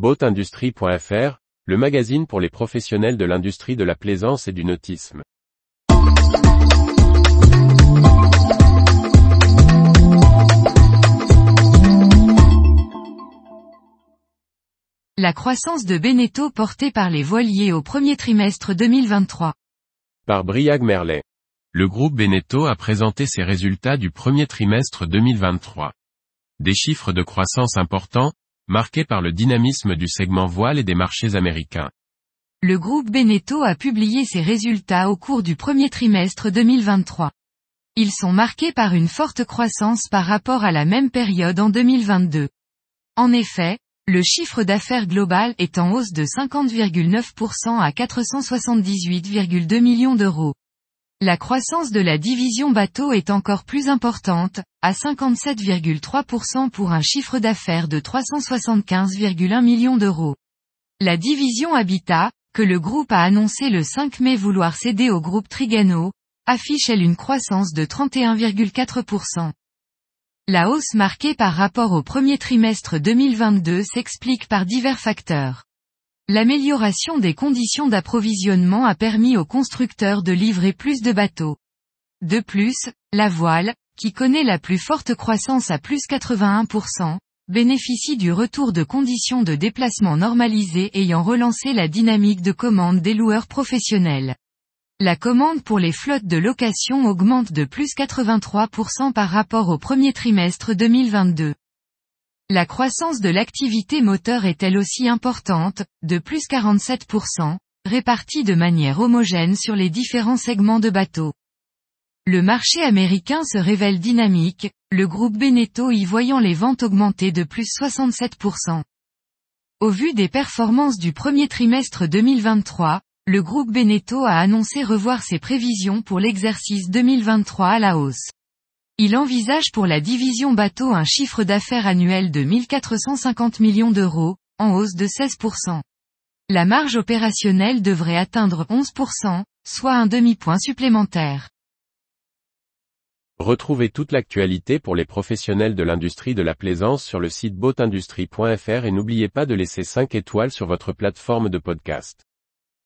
Boatindustrie.fr, le magazine pour les professionnels de l'industrie de la plaisance et du nautisme. La croissance de Beneteau portée par les voiliers au premier trimestre 2023. Par Briag Merlet. Le groupe Beneteau a présenté ses résultats du premier trimestre 2023. Des chiffres de croissance importants, marqués par le dynamisme du segment voile et des marchés américains. Le groupe Beneteau a publié ses résultats au cours du premier trimestre 2023. Ils sont marqués par une forte croissance par rapport à la même période en 2022. En effet, le chiffre d'affaires global est en hausse de 50,9% à 478,2 millions d'euros. La croissance de la division bateau est encore plus importante, à 57,3% pour un chiffre d'affaires de 375,1 millions d'euros. La division Habitat, que le groupe a annoncé le 5 mai vouloir céder au groupe Trigano, affiche elle une croissance de 31,4%. La hausse marquée par rapport au premier trimestre 2022 s'explique par divers facteurs. L'amélioration des conditions d'approvisionnement a permis aux constructeurs de livrer plus de bateaux. De plus, la voile, qui connaît la plus forte croissance à plus 81%, bénéficie du retour de conditions de déplacement normalisées ayant relancé la dynamique de commande des loueurs professionnels. La commande pour les flottes de location augmente de plus 83% par rapport au premier trimestre 2022. La croissance de l'activité moteur est elle aussi importante, de plus 47%, répartie de manière homogène sur les différents segments de bateaux. Le marché américain se révèle dynamique, le groupe Beneteau y voyant les ventes augmenter de plus 67%. Au vu des performances du premier trimestre 2023, le groupe Beneteau a annoncé revoir ses prévisions pour l'exercice 2023 à la hausse. Il envisage pour la division bateau un chiffre d'affaires annuel de 1450 millions d'euros, en hausse de 16%. La marge opérationnelle devrait atteindre 11%, soit un demi-point supplémentaire. Retrouvez toute l'actualité pour les professionnels de l'industrie de la plaisance sur le site boatindustrie.fr et n'oubliez pas de laisser 5 étoiles sur votre plateforme de podcast.